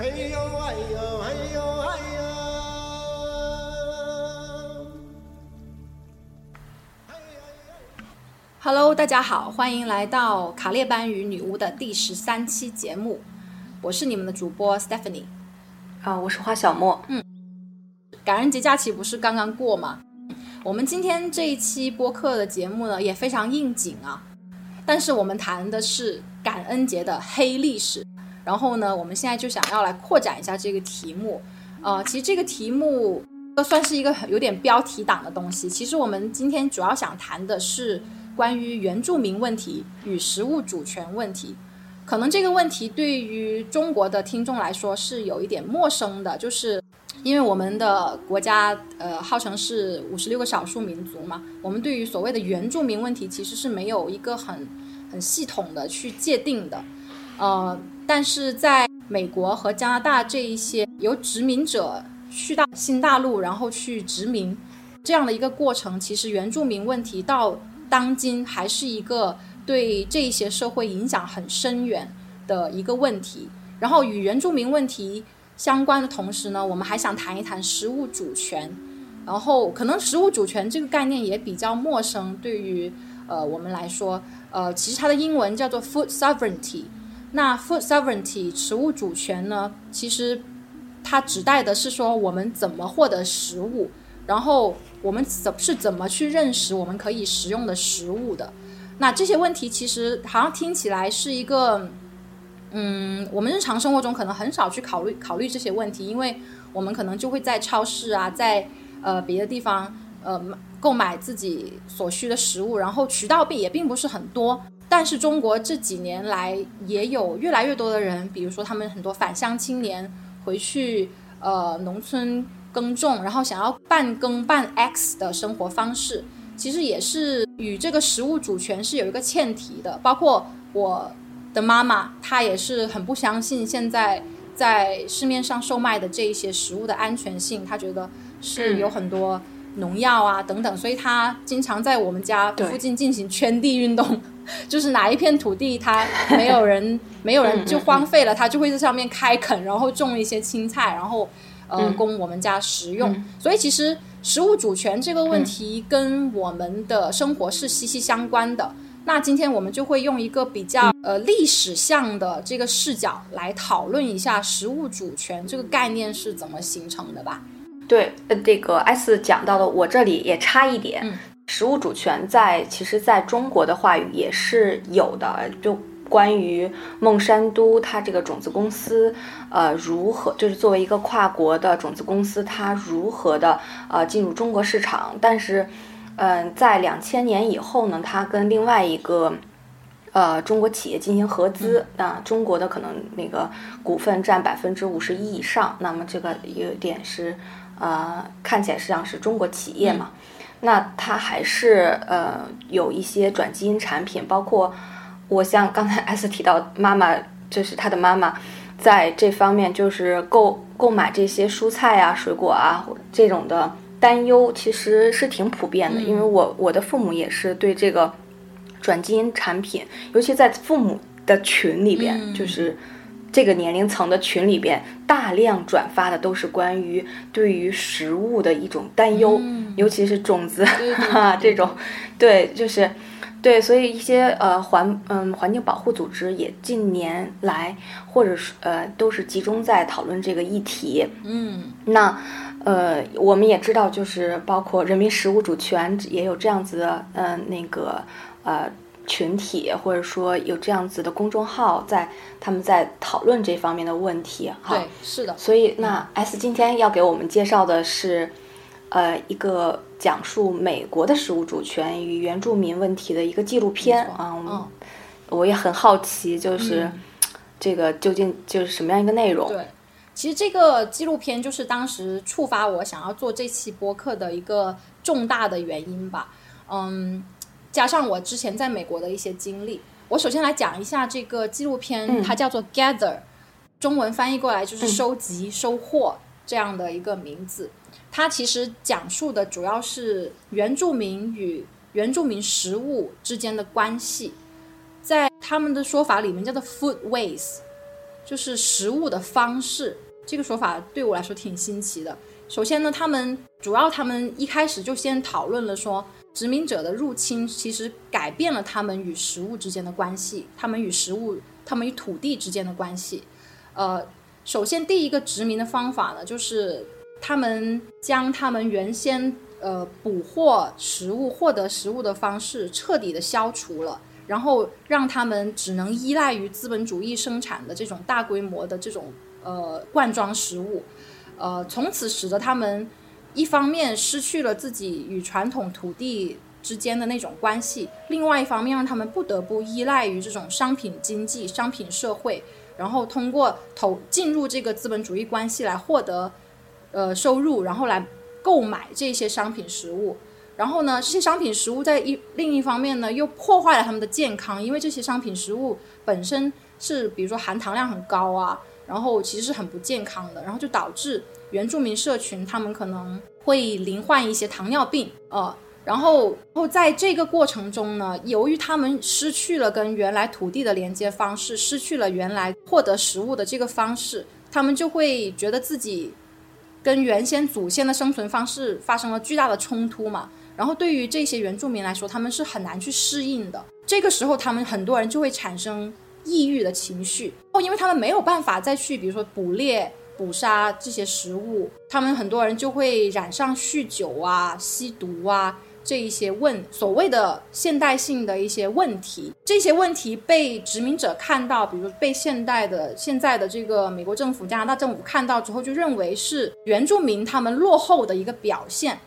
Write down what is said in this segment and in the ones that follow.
嘿呦哎呦嘿呦哎呦。Hello，大家好，欢迎来到卡列班与女巫的第十三期节目，我是你们的主播 Stephanie。啊，我是花小莫。嗯感恩节假期不是刚刚过吗？我们今天这一期播客的节目呢也非常应景啊，但是我们谈的是感恩节的黑历史。然后呢，我们现在就想要来扩展一下这个题目。呃，其实这个题目都算是一个有点标题党的东西。其实我们今天主要想谈的是关于原住民问题与食物主权问题。可能这个问题对于中国的听众来说是有一点陌生的，就是因为我们的国家呃号称是五十六个少数民族嘛，我们对于所谓的原住民问题其实是没有一个很很系统的去界定的，呃，但是在美国和加拿大这一些由殖民者去到新大陆，然后去殖民这样的一个过程，其实原住民问题到当今还是一个对这一些社会影响很深远的一个问题。然后与原住民问题相关的同时呢，我们还想谈一谈食物主权。然后可能食物主权这个概念也比较陌生，对于呃我们来说，呃，其实它的英文叫做 food sovereignty。那 food sovereignty 食物主权呢，其实它指代的是说我们怎么获得食物，然后我们怎是怎么去认识我们可以食用的食物的。那这些问题其实好像听起来是一个，嗯，我们日常生活中可能很少去考虑考虑这些问题，因为我们可能就会在超市啊，在呃别的地方呃购买自己所需的食物，然后渠道并也并不是很多。但是中国这几年来也有越来越多的人，比如说他们很多返乡青年回去呃农村耕种，然后想要半耕半 X 的生活方式，其实也是与这个食物主权是有一个欠提的。包括我的妈妈，她也是很不相信现在在市面上售卖的这一些食物的安全性，她觉得是有很多农药啊等等，所以他经常在我们家附近进行圈地运动。就是哪一片土地他没有人，没有人就荒废了，他就会在上面开垦，然后种一些青菜，然后呃供我们家食用。所以其实食物主权这个问题跟我们的生活是息息相关的。那今天我们就会用一个比较呃历史向的这个视角来讨论一下食物主权这个概念是怎么形成的吧。对，呃，这个 S 讲到的，我这里也插一点。嗯食物主权在其实在中国的话语也是有的，就关于孟山都它这个种子公司，呃，如何就是作为一个跨国的种子公司，它如何的呃进入中国市场，但是，嗯、在两千年以后呢，它跟另外一个。呃，中国企业进行合资，那、中国的可能那个股份占百分之五十一以上，那么这个有点是，呃，看起来实际上是中国企业嘛。那它还是呃有一些转基因产品，包括我像刚才 S 提到妈妈，就是他的妈妈，在这方面就是购购买这些蔬菜啊、水果啊这种的担忧，其实是挺普遍的。因为我我的父母也是对这个转基因产品，尤其在父母的群里边，就是。这个年龄层的群里边，大量转发的都是关于对于食物的一种担忧，尤其是种子对对哈这种，对，就是对，所以一些呃环嗯环境保护组织也近年来或者是呃都是集中在讨论这个议题。嗯那呃我们也知道，就是包括人民食物主权也有这样子的呃那个呃。群体或者说有这样子的公众号在，他们在讨论这方面的问题哈。对，是的。所以那 S 今天要给我们介绍的是，呃，一个讲述美国的食物主权与原住民问题的一个纪录片啊。嗯我也很好奇，就是、这个究竟就是什么样一个内容？对，其实这个纪录片就是当时触发我想要做这期播客的一个重大的原因吧。嗯，加上我之前在美国的一些经历，我首先来讲一下这个纪录片，嗯它叫做 Gather，中文翻译过来就是收集、收获这样的一个名字。它其实讲述的主要是原住民与原住民食物之间的关系，在他们的说法里面叫做 food waste。就是食物的方式。这个说法对我来说挺新奇的。首先呢，他们主要他们一开始就先讨论了说，殖民者的入侵其实改变了他们与食物之间的关系，他们与食物，他们与土地之间的关系。呃，首先第一个殖民的方法呢，就是他们将他们原先呃捕获食物、获得食物的方式彻底的消除了，然后让他们只能依赖于资本主义生产的这种大规模的这种呃罐装食物。呃，从此使得他们一方面失去了自己与传统土地之间的那种关系，另外一方面让他们不得不依赖于这种商品经济、商品社会，然后通过投进入这个资本主义关系来获得呃收入，然后来购买这些商品食物。然后呢，这些商品食物在一另一方面呢又破坏了他们的健康，因为这些商品食物本身是比如说含糖量很高啊。然后其实是很不健康的，然后就导致原住民社群他们可能会罹患一些糖尿病，呃，然后后在这个过程中呢，由于他们失去了跟原来土地的连接方式，失去了原来获得食物的这个方式，他们就会觉得自己跟原先祖先的生存方式发生了巨大的冲突嘛。然后对于这些原住民来说，他们是很难去适应的。这个时候，他们很多人就会产生。抑郁的情绪哦，因为他们没有办法再去，比如说捕猎、捕杀这些食物，他们很多人就会染上酗酒啊、吸毒啊这一些问所谓的现代性的一些问题。这些问题被殖民者看到，比如被现代的现在的这个美国政府、加拿大政府看到之后，就认为是原住民他们落后的一个表现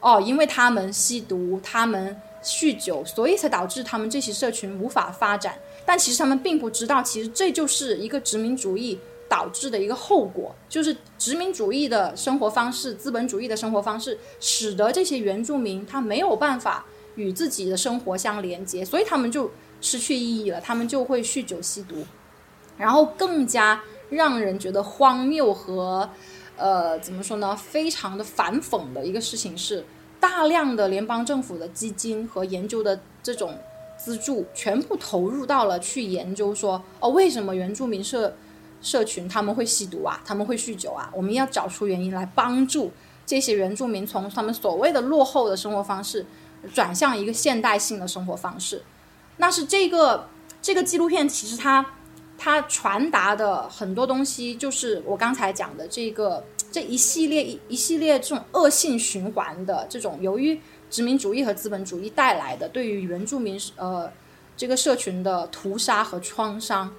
哦，因为他们吸毒、他们酗酒，所以才导致他们这些社群无法发展。但其实他们并不知道，其实这就是一个殖民主义导致的一个后果，就是殖民主义的生活方式、资本主义的生活方式，使得这些原住民他没有办法与自己的生活相连接，所以他们就失去意义了，他们就会酗酒吸毒。然后更加让人觉得荒谬和呃怎么说呢，非常的反讽的一个事情是，大量的联邦政府的基金和研究的这种。资助全部投入到了去研究说哦，为什么原住民社社群他们会吸毒啊，他们会酗酒啊？我们要找出原因来帮助这些原住民从他们所谓的落后的生活方式转向一个现代性的生活方式。那是这个这个纪录片其实它它传达的很多东西，就是我刚才讲的这个这一系列一一系列这种恶性循环的这种由于。殖民主义和资本主义带来的对于原住民呃这个社群的屠杀和创伤，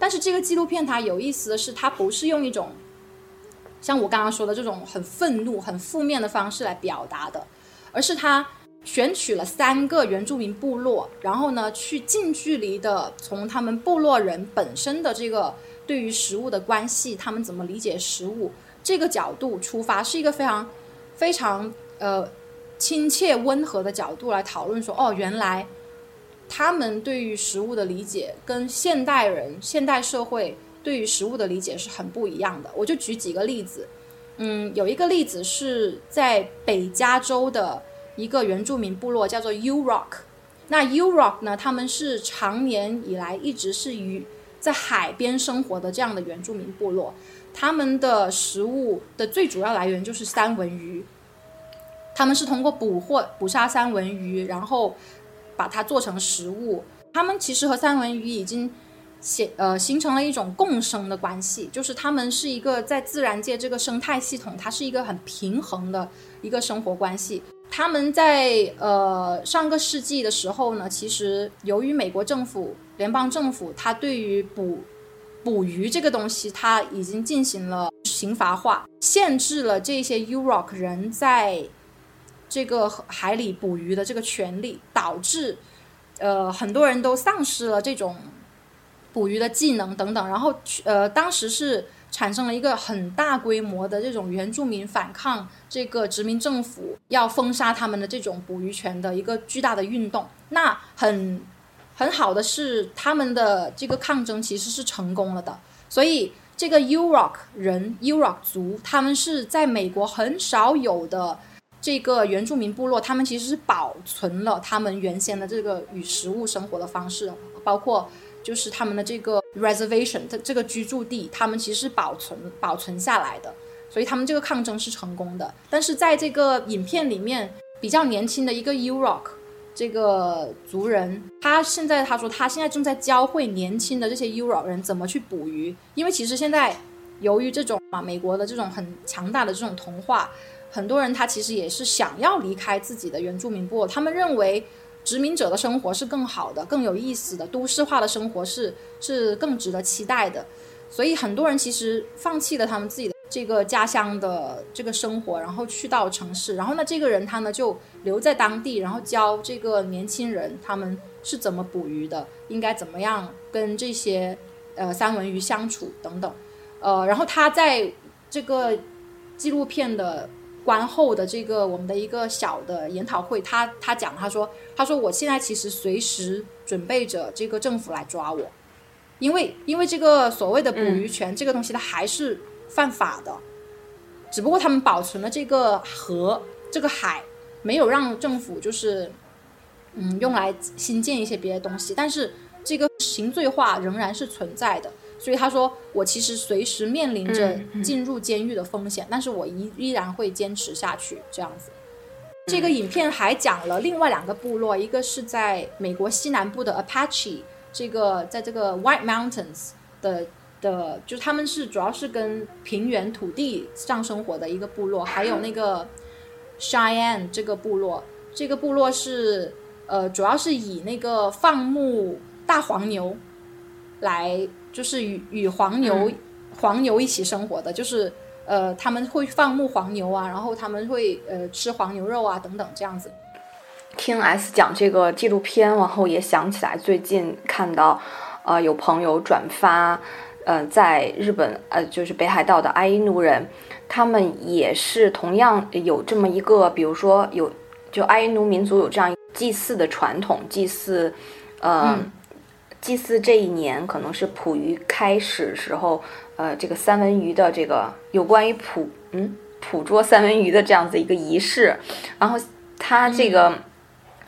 但是这个纪录片它有意思的是，它不是用一种像我刚刚说的这种很愤怒、很负面的方式来表达的，而是它选取了三个原住民部落，然后呢去近距离的从他们部落人本身的这个对于食物的关系，他们怎么理解食物这个角度出发，是一个非常非常呃。亲切温和的角度来讨论说，哦，原来他们对于食物的理解跟现代人、现代社会对于食物的理解是很不一样的。我就举几个例子，嗯，有一个例子是在北加州的一个原住民部落，叫做 U Rock。那 U Rock 呢，他们是常年以来一直是于在海边生活的这样的原住民部落，他们的食物的最主要来源就是三文鱼。他们是通过捕获、捕杀三文鱼，然后把它做成食物。他们其实和三文鱼已经形呃形成了一种共生的关系，就是他们是一个在自然界这个生态系统，它是一个很平衡的一个生活关系。他们在呃上个世纪的时候呢，其实由于美国政府、联邦政府，它对于捕捕鱼这个东西，它已经进行了刑罚化，限制了这些 U Rock 人在。这个海里捕鱼的这个权利，导致，呃，很多人都丧失了这种捕鱼的技能等等。然后，呃，当时是产生了一个很大规模的这种原住民反抗这个殖民政府要封杀他们的这种捕鱼权的一个巨大的运动。那很很好的是，他们的这个抗争其实是成功了的。所以，这个 U Rock 人 U Rock 族，他们是在美国很少有的。这个原住民部落，他们其实是保存了他们原先的这个与食物生活的方式，包括就是他们的这个 reservation 这这个居住地，他们其实是保存保存下来的，所以他们这个抗争是成功的。但是在这个影片里面，比较年轻的一个 U Rock 这个族人，他现在他说他现在正在教会年轻的这些 U Rock 人怎么去捕鱼，因为其实现在由于这种啊美国的这种很强大的这种同化，很多人他其实也是想要离开自己的原住民部落，他们认为。殖民者的生活是更好的、更有意思的，都市化的生活是是更值得期待的，所以很多人其实放弃了他们自己的这个家乡的这个生活，然后去到城市，然后呢，这个人他呢就留在当地，然后教这个年轻人他们是怎么捕鱼的，应该怎么样跟这些呃三文鱼相处等等，呃，然后他在这个纪录片的。观后的这个我们的一个小的研讨会，他他讲，他说，他说我现在其实随时准备着这个政府来抓我，因为因为这个所谓的捕鱼权这个东西它还是犯法的，只不过他们保存了这个河这个海，没有让政府就是嗯用来新建一些别的东西，但是这个刑罪化仍然是存在的。所以他说，我其实随时面临着进入监狱的风险，但是我依依然会坚持下去。这样子，这个影片还讲了另外两个部落，一个是在美国西南部的 Apache，这个在这个 White Mountains 的的，就是他们是主要是跟平原土地上生活的一个部落，还有那个 Cheyenne 这个部落，这个部落是呃，主要是以那个放牧大黄牛来。就是与与黄牛黄牛一起生活的，就是呃他们会放牧黄牛啊，然后他们会呃吃黄牛肉啊等等这样子。听 S 讲这个纪录片，然后也想起来最近看到呃有朋友转发，呃在日本呃就是北海道的阿伊奴人，他们也是同样有这么一个，比如说有就阿伊奴民族有这样祭祀的传统，祭祀呃。祭祀这一年可能是捕鱼开始时候，呃，这个三文鱼的这个有关于捕嗯捕捉三文鱼的这样子一个仪式，然后它这个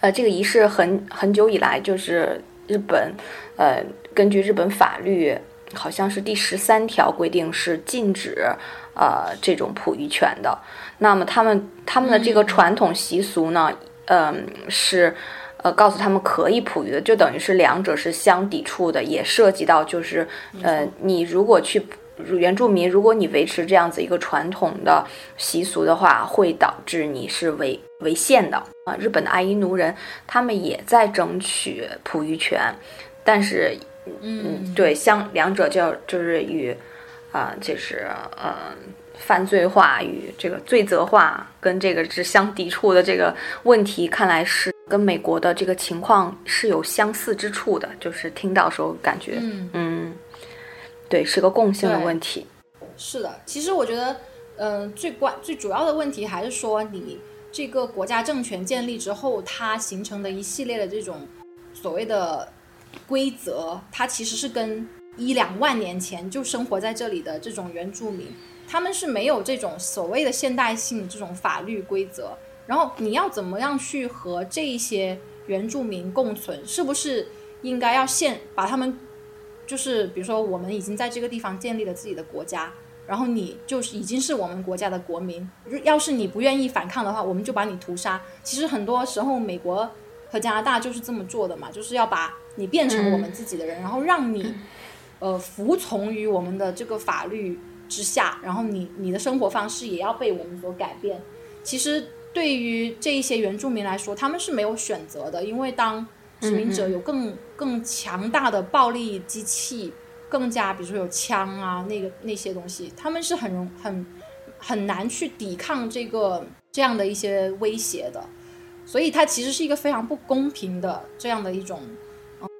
呃这个仪式很很久以来就是日本呃根据日本法律好像是第十三条规定是禁止呃这种捕鱼权的，那么他们他们的这个传统习俗呢，嗯是。呃，告诉他们可以捕鱼的，就等于是两者是相抵触的，也涉及到就是，呃，你如果去原住民，如果你维持这样子一个传统的习俗的话，会导致你是违违宪的啊。日本的爱伊奴人他们也在争取捕鱼权，但是，嗯，对，相两者就就是与，啊，就是呃，犯罪化与这个罪责化跟这个是相抵触的这个问题，看来是。跟美国的这个情况是有相似之处的，就是听到时候感觉，嗯，对，是个共性的问题。是的，其实我觉得，嗯，最关最主要的问题还是说，你这个国家政权建立之后，它形成的一系列的这种所谓的规则，它其实是跟一两万年前就生活在这里的这种原住民，他们是没有这种所谓的现代性这种法律规则。然后你要怎么样去和这一些原住民共存？是不是应该要现把他们，就是比如说我们已经在这个地方建立了自己的国家，然后你就是已经是我们国家的国民。要是你不愿意反抗的话，我们就把你屠杀。其实很多时候美国和加拿大就是这么做的嘛，就是要把你变成我们自己的人，然后让你呃服从于我们的这个法律之下，然后你你的生活方式也要被我们所改变。其实。对于这一些原住民来说，他们是没有选择的，因为当殖民者有更更强大的暴力机器，更加比如说有枪啊，那个那些东西，他们是很容很很难去抵抗这个这样的一些威胁的，所以它其实是一个非常不公平的这样的一种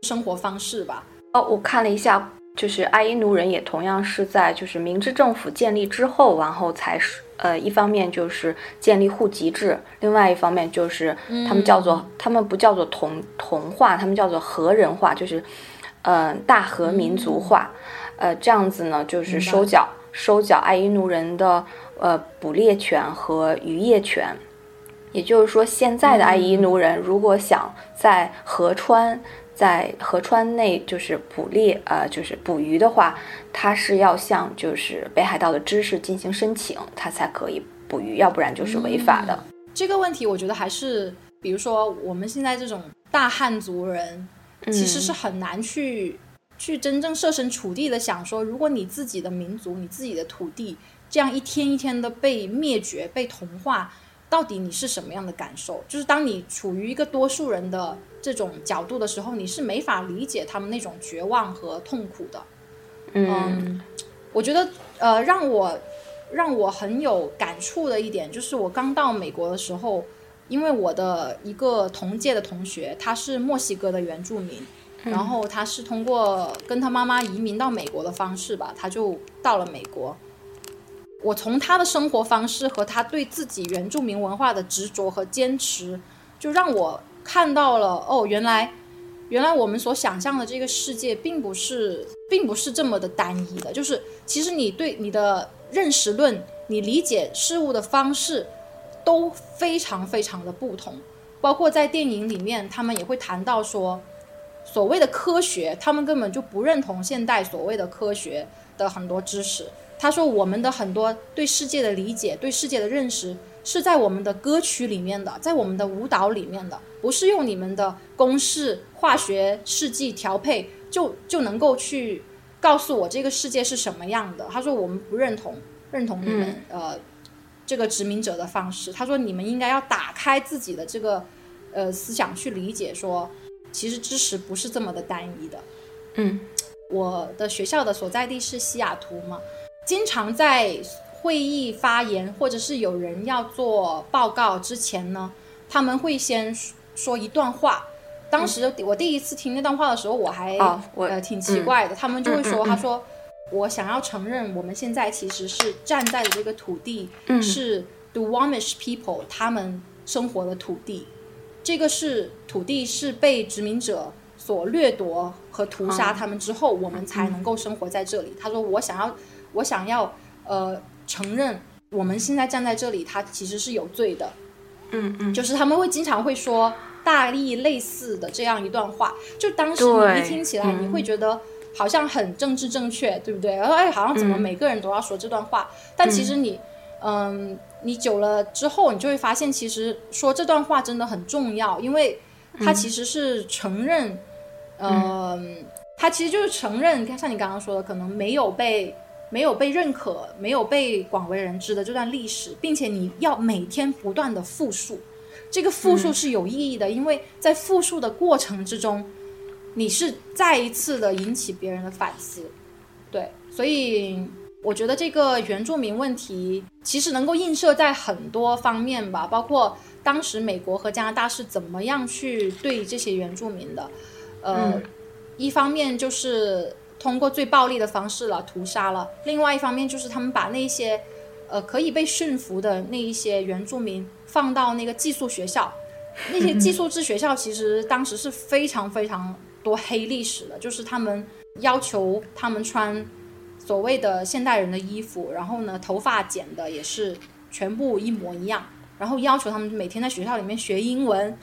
生活方式吧。哦，我看了一下。就是爱伊奴人也同样是在就是明治政府建立之后，然后才是呃一方面就是建立户籍制，另外一方面就是他们叫做他们不叫做同同化，他们叫做和人化，就是嗯大和民族化，呃这样子呢就是收缴收缴爱伊奴人的呃捕猎权和渔业权，也就是说现在的爱伊奴人如果想在河川在河川内就是捕猎，呃，就是捕鱼的话，它是要向就是北海道的知识进行申请，它才可以捕鱼，要不然就是违法的。这个问题，我觉得还是，比如说我们现在这种大汉族人，其实是很难去去真正设身处地的想说，如果你自己的民族、你自己的土地这样一天一天的被灭绝、被同化，到底你是什么样的感受？就是当你处于一个多数人的这种角度的时候，你是没法理解他们那种绝望和痛苦的。嗯，我觉得，呃，让我。让我很有感触的一点就是，我刚到美国的时候，因为我的一个同届的同学，他是墨西哥的原住民，然后他是通过跟他妈妈移民到美国的方式吧，他就到了美国。我从他的生活方式和他对自己原住民文化的执着和坚持，就让我看到了哦，原来原来我们所想象的这个世界并不是并不是这么的单一的，就是其实你对你的。认识论，你理解事物的方式都非常非常的不同，包括在电影里面，他们也会谈到说，所谓的科学，他们根本就不认同现代所谓的科学的很多知识。他说，我们的很多对世界的理解、对世界的认识，是在我们的歌曲里面的，在我们的舞蹈里面的，不是用你们的公式、化学试剂调配就就能够去。告诉我这个世界是什么样的？他说我们不认同认同你们呃这个殖民者的方式。他说你们应该要打开自己的这个呃思想去理解，说其实知识不是这么的单一的。嗯，我的学校的所在地是西雅图嘛，经常在会议发言或者是有人要做报告之前呢，他们会先说一段话。当时我第一次听那段话的时候，我还呃挺奇怪的。他们就会说：“他说我想要承认，我们现在其实是站在的这个土地是 The Wamish people 他们生活的土地，这个是土地是被殖民者所掠夺和屠杀他们之后，我们才能够生活在这里。”他说：“我想要，我想要呃承认，我们现在站在这里，他其实是有罪的。”嗯嗯，就是他们会经常会说。大力类似的这样一段话，就当时你一听起来，你会觉得好像很政治正确，对不对？然后哎，好像怎么每个人都要说这段话？但其实你，嗯，你久了之后，你就会发现，其实说这段话真的很重要，因为他其实是承认，嗯，它其实就是承认，像你刚刚说的，可能没有被没有被认可、没有被广为人知的这段历史，并且你要每天不断的复述。这个复述是有意义的，因为在复述的过程之中，你是再一次的引起别人的反思，对，所以我觉得这个原住民问题其实能够映射在很多方面吧，包括当时美国和加拿大是怎么样去对这些原住民的，呃，一方面就是通过最暴力的方式了屠杀了，另外一方面就是他们把那些呃可以被驯服的那一些原住民。放到那个寄宿学校，那些寄宿制学校其实当时是非常非常多黑历史的，就是他们要求他们穿所谓的现代人的衣服，然后呢头发剪的也是全部一模一样，然后要求他们每天在学校里面学英文，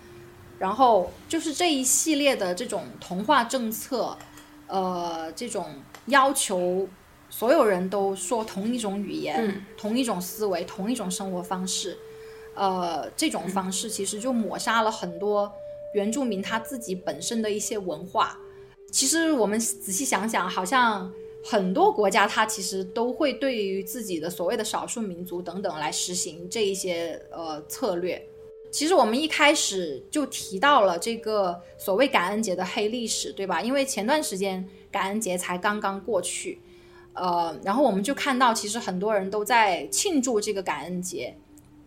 然后就是这一系列的这种同化政策，呃，这种要求所有人都说同一种语言、同一种思维、同一种生活方式。呃，这种方式其实就抹杀了很多原住民他自己本身的一些文化。其实我们仔细想想，好像很多国家它其实都会对于自己的所谓的少数民族等等来实行这一些呃策略。其实我们一开始就提到了这个所谓感恩节的黑历史，对吧？因为前段时间感恩节才刚刚过去，呃，然后我们就看到其实很多人都在庆祝这个感恩节。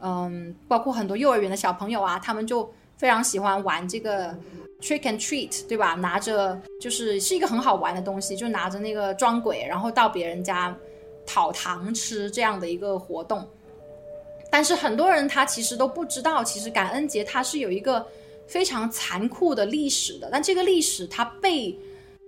嗯，包括很多幼儿园的小朋友啊，他们就非常喜欢玩这个 trick and treat，对吧？拿着就是是一个很好玩的东西，就拿着那个装鬼，然后到别人家讨糖吃这样的一个活动。但是很多人他其实都不知道，其实感恩节它是有一个非常残酷的历史的，但这个历史它被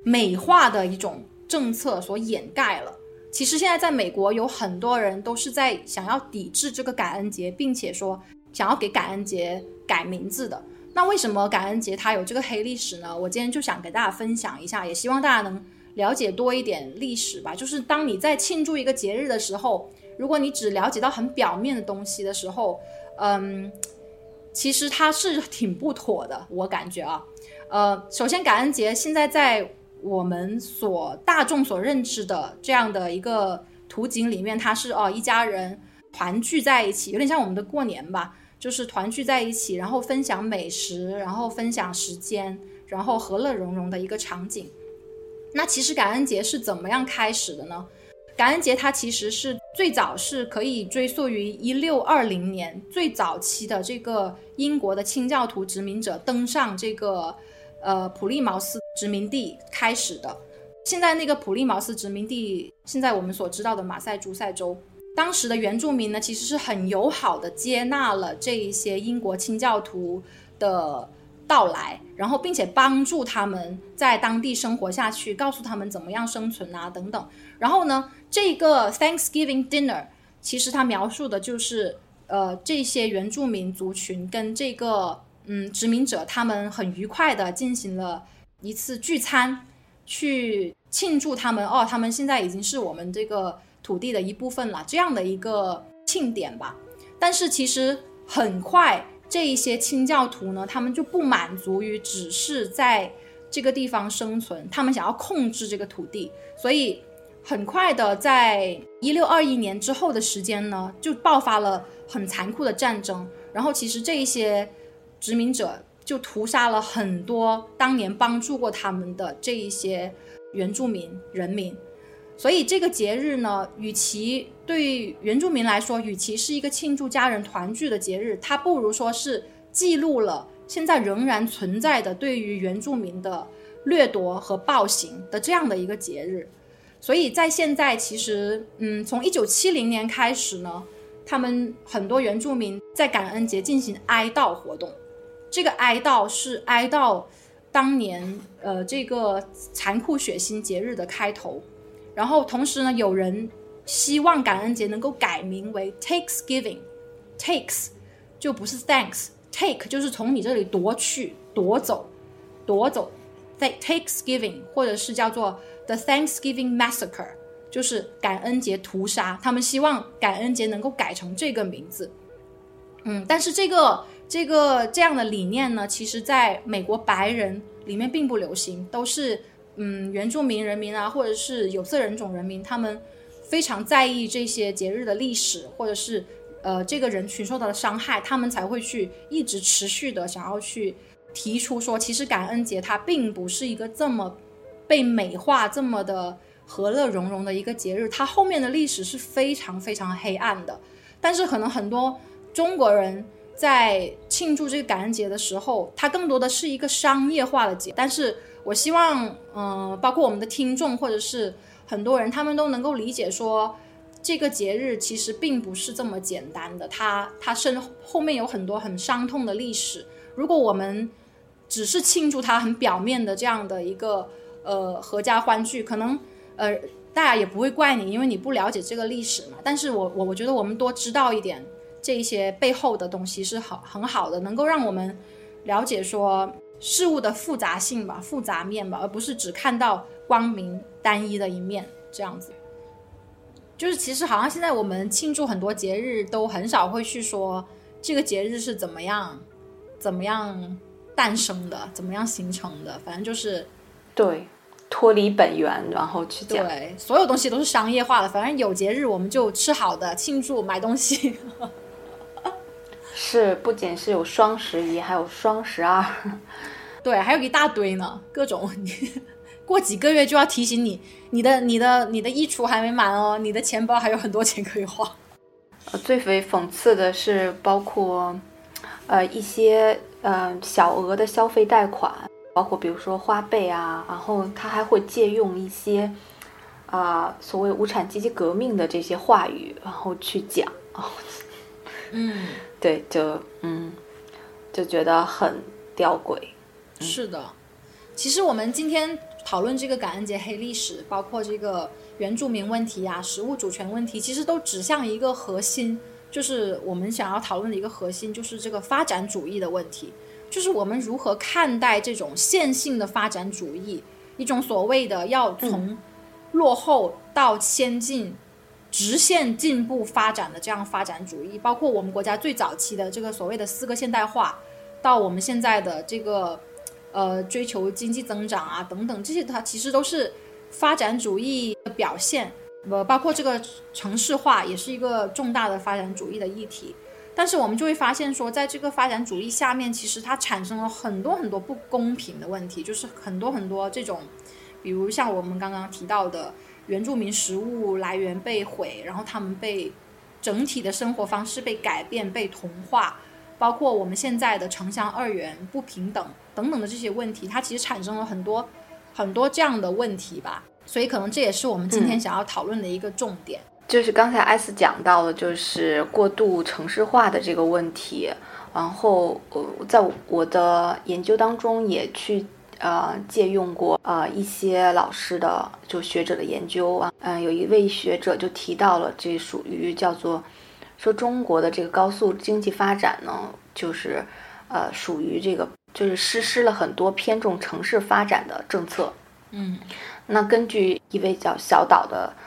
美化的一种政策所掩盖了。其实现在在美国有很多人都是在想要抵制这个感恩节，并且说想要给感恩节改名字的。那为什么感恩节它有这个黑历史呢？我今天就想给大家分享一下，也希望大家能了解多一点历史吧。就是当你在庆祝一个节日的时候，如果你只了解到很表面的东西的时候，嗯，其实它是挺不妥的，我感觉啊。呃，首先感恩节现在在我们所大众所认知的这样的一个图景里面，它是哦一家人团聚在一起，有点像我们的过年吧，就是团聚在一起，然后分享美食，然后分享时间，然后和乐融融的一个场景。那其实感恩节是怎么样开始的呢？感恩节它其实是最早是可以追溯于一六二零年最早期的这个英国的清教徒殖民者登上这个。呃，普利茅斯殖民地开始的，现在那个普利茅斯殖民地，现在我们所知道的马赛诸塞州，当时的原住民呢，其实是很友好的接纳了这一些英国清教徒的到来，然后并且帮助他们在当地生活下去，告诉他们怎么样生存啊等等。然后呢，这个 Thanksgiving dinner 其实它描述的就是呃这些原住民族群跟这个。嗯，殖民者他们很愉快的进行了一次聚餐，去庆祝他们哦，他们现在已经是我们这个土地的一部分了，这样的一个庆典吧。但是其实很快，这一些清教徒呢，他们就不满足于只是在这个地方生存，他们想要控制这个土地，所以很快的，在一六二一年之后的时间呢，就爆发了很残酷的战争。然后其实这一些。殖民者就屠杀了很多当年帮助过他们的这一些原住民人民，所以这个节日呢，与其对原住民来说，与其是一个庆祝家人团聚的节日，它不如说是记录了现在仍然存在的对于原住民的掠夺和暴行的这样的一个节日。所以在现在，其实，嗯，从一九七零年开始呢，他们很多原住民在感恩节进行哀悼活动。这个哀悼是哀悼当年呃这个残酷血腥节日的开头，然后同时呢，有人希望感恩节能够改名为 Takesgiving，Takes 就不是 Thanks，Take 就是从你这里夺去、夺走、夺走。在，Takesgiving 或者是叫做 The Thanksgiving Massacre，就是感恩节屠杀。他们希望感恩节能够改成这个名字，嗯，但是这个。这个这样的理念呢，其实在美国白人里面并不流行，都是嗯原住民人民啊，或者是有色人种人民，他们非常在意这些节日的历史，或者是呃这个人群受到的伤害，他们才会去一直持续的想要去提出说，其实感恩节它并不是一个这么被美化、这么的和乐融融的一个节日，它后面的历史是非常非常黑暗的。但是可能很多中国人。在庆祝这个感恩节的时候，它更多的是一个商业化的节。但是我希望，嗯，包括我们的听众或者是很多人，他们都能够理解说，这个节日其实并不是这么简单的，它它身后面有很多很伤痛的历史。如果我们只是庆祝它很表面的这样的一个呃合家欢聚，可能呃大家也不会怪你，因为你不了解这个历史嘛。但是我我我觉得我们多知道一点。这一些背后的东西是好很好的，能够让我们了解说事物的复杂性吧、复杂面吧，而不是只看到光明单一的一面。这样子，就是其实好像现在我们庆祝很多节日，都很少会去说这个节日是怎么样、怎么样诞生的、怎么样形成的。反正就是对脱离本源，然后去讲。对，所有东西都是商业化的。反正有节日我们就吃好的、庆祝、买东西。是，不仅是有双十一，还有双十二，对，还有一大堆呢，各种。过几个月就要提醒你，你的、你的、你的衣橱还没满哦，你的钱包还有很多钱可以花。呃，最为讽刺的是，包括呃一些呃小额的消费贷款，包括比如说花呗啊，然后他还会借用一些啊所谓无产阶级革命的这些话语，然后去讲啊。嗯，对，就嗯，就觉得很吊诡。是的，其实我们今天讨论这个感恩节黑历史，包括这个原住民问题啊、食物主权问题，其实都指向一个核心，就是我们想要讨论的一个核心，就是这个发展主义的问题。就是我们如何看待这种线性的发展主义，一种所谓的要从落后到先进、直线进步发展的这样发展主义，包括我们国家最早期的这个所谓的四个现代化，到我们现在的这个呃追求经济增长啊等等，这些它其实都是发展主义的表现。呃，包括这个城市化也是一个重大的发展主义的议题。但是我们就会发现说，在这个发展主义下面，其实它产生了很多很多不公平的问题，就是很多很多这种，比如像我们刚刚提到的原住民食物来源被毁，然后他们被整体的生活方式被改变、被同化，包括我们现在的城乡二元不平等等等的这些问题，它其实产生了很多很多这样的问题吧。所以可能这也是我们今天想要讨论的一个重点。就是刚才艾斯讲到的，就是过度城市化的这个问题。然后，呃，在我的研究当中也去呃借用过呃一些老师的就学者的研究啊。嗯，有一位学者就提到了，这属于叫做说中国的这个高速经济发展呢，就是呃属于这个就是实施了很多偏重城市发展的政策。嗯。那根据一位叫小岛的呃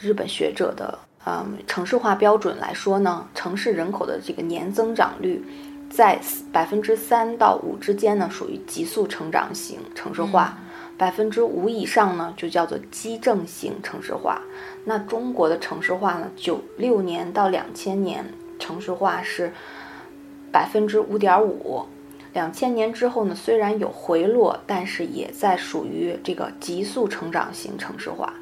日本学者的嗯城市化标准来说呢，城市人口的这个年增长率在百分之三到五之间呢，属于急速成长型城市化；百分之五以上呢，就叫做基正型城市化。那中国的城市化呢，九六年到两千年城市化是百分之五点五。两千年之后呢，虽然有回落，但是也在属于这个急速成长型城市化。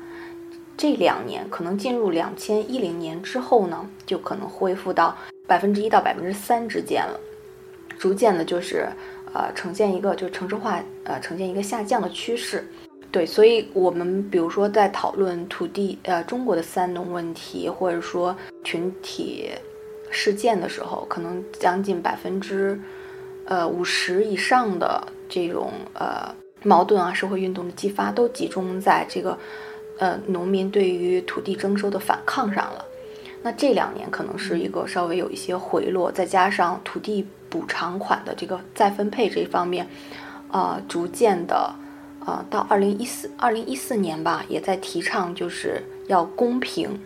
这两年可能进入两千一零年之后呢，就可能恢复到百分之一到百分之三之间了，逐渐的就是呃呈现一个就是城市化呃呈现一个下降的趋势。对，所以我们比如说在讨论土地呃中国的三农问题，或者说群体事件的时候，可能将近百分之。呃，五十以上的这种呃矛盾啊，社会运动的激发都集中在这个呃农民对于土地征收的反抗上了。那这两年可能是一个稍微有一些回落，再加上土地补偿款的这个再分配这方面，呃，逐渐的呃到二零一四二零一四年吧，也在提倡就是要公平。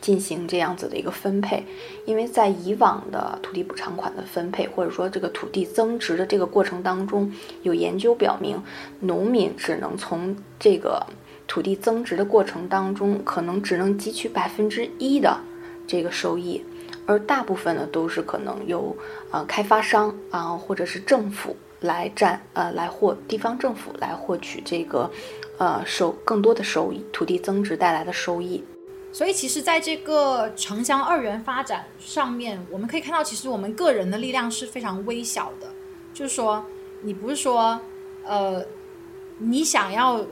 进行这样子的一个分配，因为在以往的土地补偿款的分配，或者说这个土地增值的这个过程当中，有研究表明，农民只能从这个土地增值的过程当中，可能只能汲取百分之一的这个收益，而大部分呢都是可能由呃开发商啊或者是政府来占呃来获地方政府来获取这个呃收更多的收益，土地增值带来的收益。所以，其实，在这个城乡二元发展上面，我们可以看到，其实我们个人的力量是非常微小的。就是说，你不是说，呃，你想要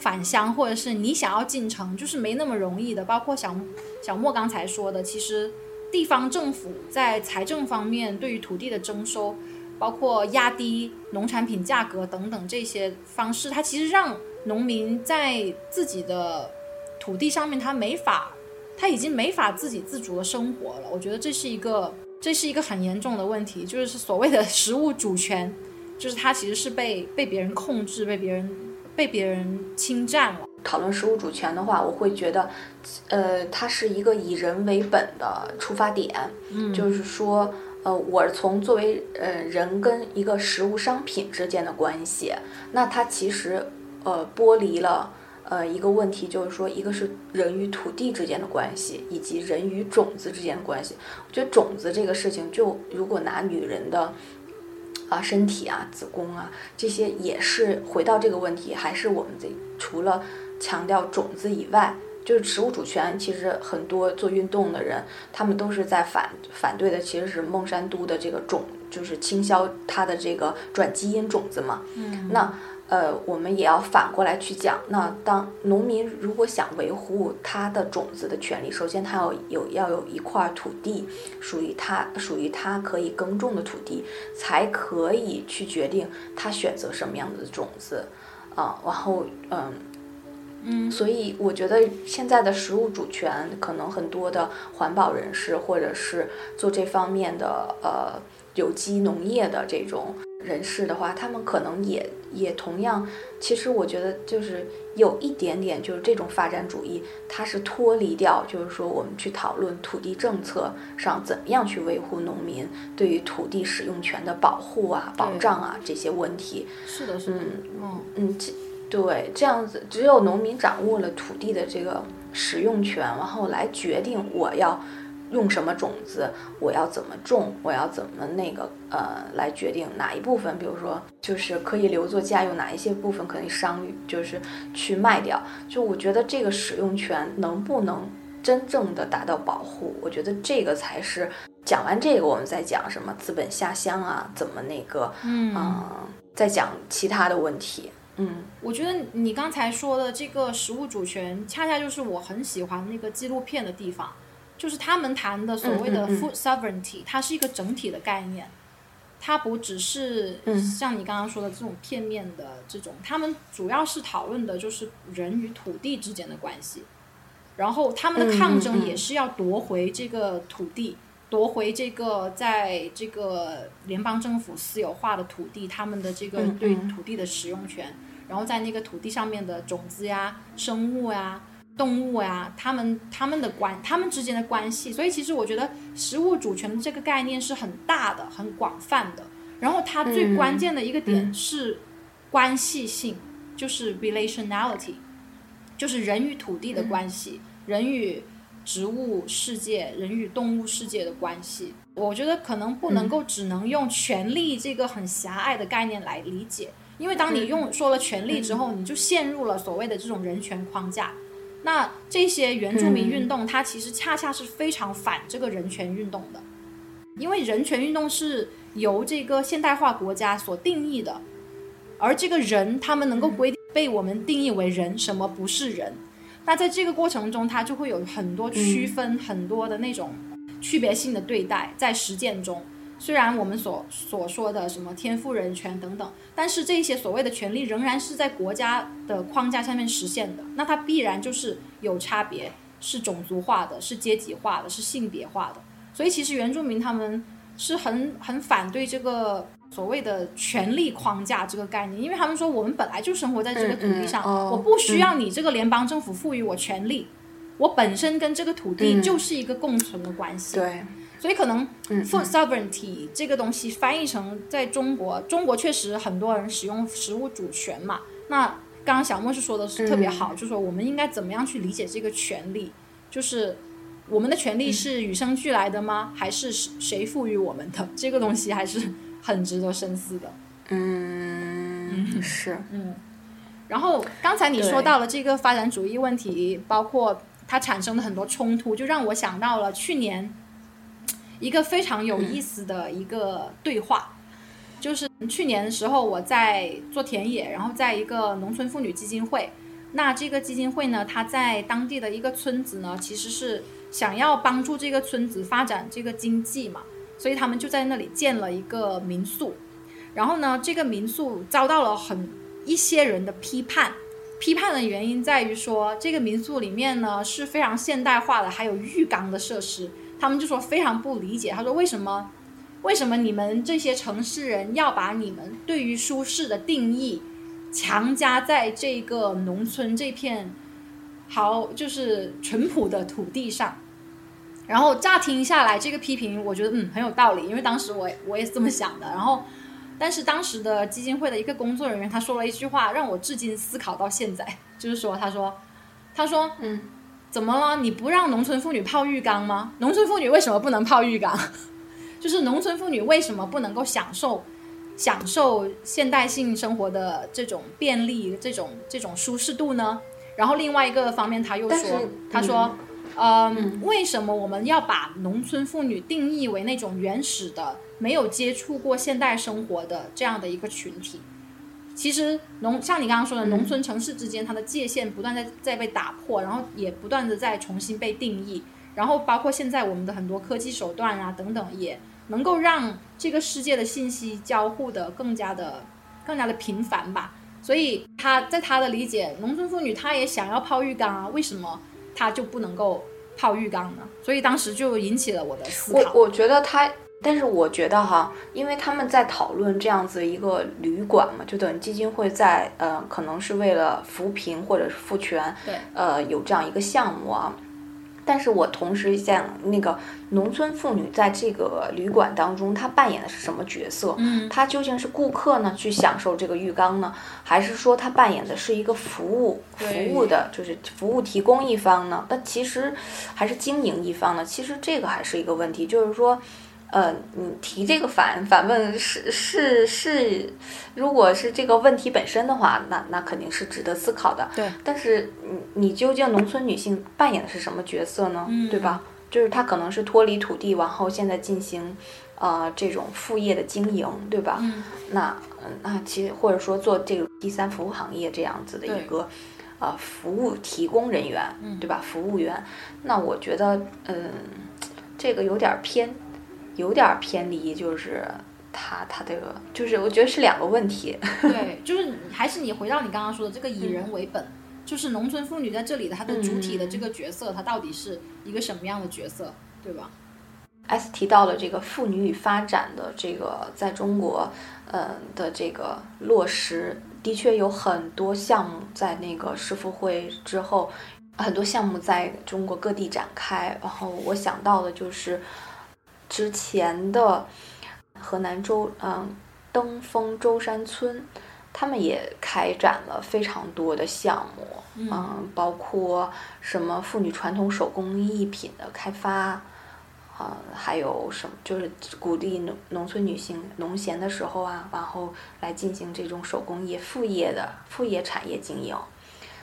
返乡，或者是你想要进城，就是没那么容易的。包括小小莫刚才说的，其实地方政府在财政方面对于土地的征收，包括压低农产品价格等等这些方式，它其实让农民在自己的。土地上面，他没法，他已经没法自给自足的生活了。我觉得这是一个，这是一个很严重的问题，就是所谓的食物主权，就是它其实是被被别人控制，被别人被别人侵占了。讨论食物主权的话，我会觉得，呃，它是一个以人为本的出发点，嗯，就是说，呃，我从作为呃人跟一个食物商品之间的关系，那它其实呃剥离了。呃，一个问题就是说，一个是人与土地之间的关系，以及人与种子之间的关系。我觉得种子这个事情，就如果拿女人的啊身体啊、子宫啊这些，也是回到这个问题，还是我们这除了强调种子以外，就是食物主权。其实很多做运动的人，他们都是在反反对的，其实是孟山都的这个种，就是倾销它的这个转基因种子嘛。嗯，那。呃，我们也要反过来去讲。那当农民如果想维护他的种子的权利，首先他要有要有一块土地属于他，属于他可以耕种的土地，才可以去决定他选择什么样的种子。啊，然后嗯嗯，所以我觉得现在的食物主权，可能很多的环保人士或者是做这方面的呃有机农业的这种人士的话，他们可能也也同样，其实我觉得就是有一点点，就是这种发展主义，它是脱离掉，就是说我们去讨论土地政策上怎么样去维护农民对于土地使用权的保护啊、保障啊这些问题。是的，是的，嗯嗯，这对这样子，只有农民掌握了土地的这个使用权，然后来决定我要。用什么种子，我要怎么种，我要怎么那个呃来决定哪一部分，比如说就是可以留作家用，哪一些部分可以商就是去卖掉。就我觉得这个使用权能不能真正的达到保护，我觉得这个才是讲完这个，我们再讲什么资本下乡啊，怎么那个嗯，再讲其他的问题。嗯，我觉得你刚才说的这个食物主权，恰恰就是我很喜欢那个纪录片的地方。就是他们谈的所谓的 food sovereignty，它是一个整体的概念，它不只是像你刚刚说的这种片面的这种，他们主要是讨论的就是人与土地之间的关系，然后他们的抗争也是要夺回这个土地，夺回这个在这个联邦政府私有化的土地，他们的这个对土地的使用权，然后在那个土地上面的种子呀、生物呀。动物呀，他们他们的关，他们之间的关系，所以其实我觉得食物主权的这个概念是很大的、很广泛的。然后它最关键的一个点是关系性，就是 relationality，就是人与土地的关系，人与植物世界、人与动物世界的关系。我觉得可能不能够只能用权力这个很狭隘的概念来理解，因为当你用说了权力之后，你就陷入了所谓的这种人权框架。那这些原住民运动，它其实恰恰是非常反这个人权运动的，因为人权运动是由这个现代化国家所定义的，而这个人他们能够规定被我们定义为人，什么不是人？那在这个过程中，它就会有很多区分，很多的那种区别性的对待，在实践中。虽然我们所所说的什么天赋人权等等，但是这些所谓的权利仍然是在国家的框架下面实现的。那它必然就是有差别，是种族化的，是阶级化的，是性别化的。所以其实原住民他们是很很反对这个所谓的权利框架这个概念，因为他们说我们本来就生活在这个土地上，我不需要你这个联邦政府赋予我权利，我本身跟这个土地就是一个共存的关系。对。所以可能 food sovereignty 这个东西翻译成在中国，中国确实很多人使用食物主权嘛。那刚刚小莫是说的是特别好，就是说我们应该怎么样去理解这个权利？就是我们的权利是与生俱来的吗？还是谁赋予我们的？这个东西还是很值得深思的。嗯，是，嗯。然后刚才你说到了这个发展主义问题，包括它产生的很多冲突，就让我想到了去年。一个非常有意思的一个对话，就是去年的时候我在做田野，然后在一个农村妇女基金会。那这个基金会呢，它在当地的一个村子呢，其实是想要帮助这个村子发展这个经济嘛，所以他们就在那里建了一个民宿。然后呢，这个民宿遭到了很一些人的批判，批判的原因在于说，这个民宿里面呢是非常现代化的，还有浴缸的设施。他们就说非常不理解，他说为什么，为什么你们这些城市人要把你们对于舒适的定义强加在这个农村这片好就是淳朴的土地上？然后乍听下来，这个批评我觉得嗯很有道理，因为当时我我也是这么想的。然后，但是当时的基金会的一个工作人员他说了一句话，让我至今思考到现在，就是说他说他说嗯。怎么了？你不让农村妇女泡浴缸吗？农村妇女为什么不能泡浴缸？就是农村妇女为什么不能够享受享受现代性生活的这种便利、这种这种舒适度呢？然后另外一个方面，他又说，他说，嗯，为什么我们要把农村妇女定义为那种原始的、没有接触过现代生活的这样的一个群体？其实农像你刚刚说的，农村城市之间它的界限不断在在被打破，然后也不断的在重新被定义，然后包括现在我们的很多科技手段啊等等，也能够让这个世界的信息交互的更加的更加的频繁吧。所以他在他的理解，农村妇女她也想要泡浴缸啊，为什么她就不能够泡浴缸呢？所以当时就引起了我的思考。我我觉得他但是我觉得哈，因为他们在讨论这样子一个旅馆嘛，就等于基金会在呃，可能是为了扶贫或者是赋权，对，呃，有这样一个项目啊。但是我同时想，那个农村妇女在这个旅馆当中，她扮演的是什么角色？嗯她究竟是顾客呢，去享受这个浴缸呢，还是说她扮演的是一个服务服务的，就是服务提供一方呢？那其实还是经营一方呢？其实这个还是一个问题，就是说。呃，你提这个反反问是是是，如果是这个问题本身的话，那那肯定是值得思考的。对，但是你你究竟农村女性扮演的是什么角色呢？嗯对吧？就是她可能是脱离土地，然后现在进行呃这种副业的经营，对吧？嗯那嗯那其实或者说做这个第三服务行业这样子的一个呃服务提供人员，嗯对吧？服务员，那我觉得嗯这个有点儿偏，有点儿偏离，就是他他这个就是我觉得是两个问题。对，就是还是你回到你刚刚说的这个以人为本，就是农村妇女在这里的她的主体的这个角色，她到底是一个什么样的角色，对吧？S 提到了这个妇女与发展的这个在中国，呃的这个落实，的确有很多项目在那个世妇会之后，很多项目在中国各地展开。然后我想到的就是之前的河南周嗯登封周山村，他们也开展了非常多的项目，嗯，包括什么妇女传统手工艺品的开发。啊、还有什么？就是鼓励农农村女性农闲的时候啊，然后来进行这种手工业副业的副业产业经营。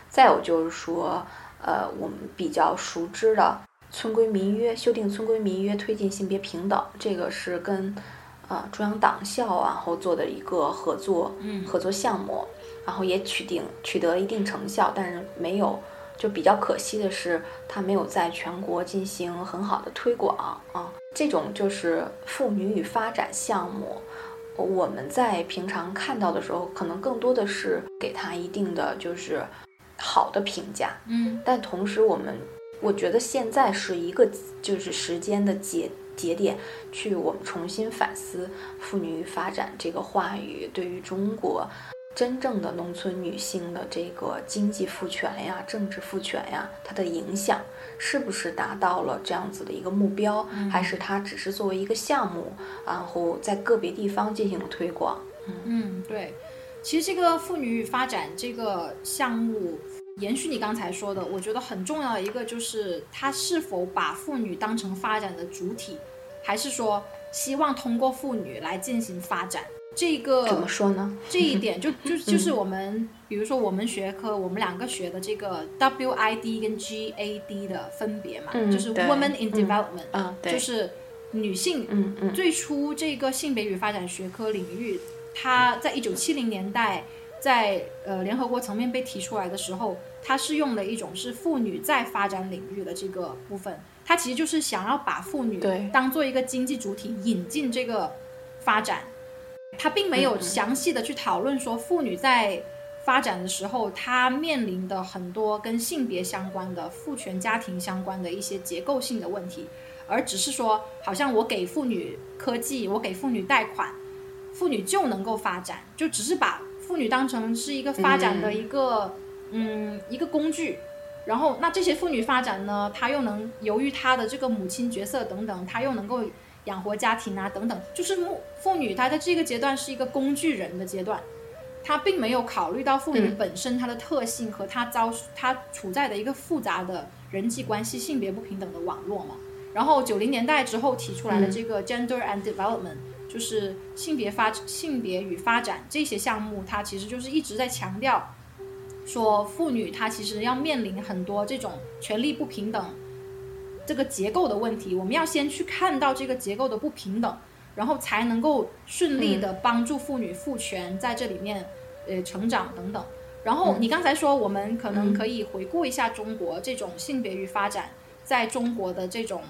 再有就是说，呃，我们比较熟知的村规民约，修订村规民约，推进性别平等，这个是跟呃中央党校啊然后做的一个合作嗯合作项目，然后也取定取得了一定成效，但是没有。就比较可惜的是，它没有在全国进行很好的推广啊。这种就是妇女与发展项目，我们在平常看到的时候，可能更多的是给它一定的就是好的评价，嗯但同时我们我觉得现在是一个就是时间的节节点，去我们重新反思妇女与发展这个话语对于中国。真正的农村女性的这个经济赋权呀、政治赋权呀，它的影响是不是达到了这样子的一个目标，还是它只是作为一个项目，然后在个别地方进行了推广？嗯，对。其实这个妇女与发展这个项目，延续你刚才说的，我觉得很重要的一个就是他是否把妇女当成发展的主体，还是说希望通过妇女来进行发展。这个怎么说呢？这一点就 就就是我们，比如说我们学科，我们两个学的这个 WID 跟 GAD 的分别嘛，嗯就是 Women in 嗯 Development，、嗯，对，就是女性嗯嗯最初这个性别与发展学科领域，它在一九七零年代在呃联合国层面被提出来的时候，它是用的一种是妇女在发展领域的这个部分，它其实就是想要把妇女当做一个经济主体引进这个发展，它并没有详细的去讨论说妇女在。发展的时候，她面临的很多跟性别相关的、父权家庭相关的一些结构性的问题，而只是说，好像我给妇女科技，我给妇女贷款，妇女就能够发展，就只是把妇女当成是一个发展的一个嗯一个工具。然后，那这些妇女发展呢，她又能由于她的这个母亲角色等等，她又能够养活家庭啊等等，就是妇妇女她在这个阶段是一个工具人的阶段。她并没有考虑到妇女嗯本身她的特性和她遭她处在的一个复杂的人际关系、性别不平等的网络嘛。然后九零年代之后提出来的这个 Gender and Development，、就是性别发性别与发展这些项目，它其实就是一直在强调说妇女她其实要面临很多这种权利不平等这个结构的问题，我们要先去看到这个结构的不平等，然后才能够顺利的帮助妇女赋权在这里面呃成长等等。然后你刚才说，我们可能可以回顾一下中国这种性别与发展在中国的这种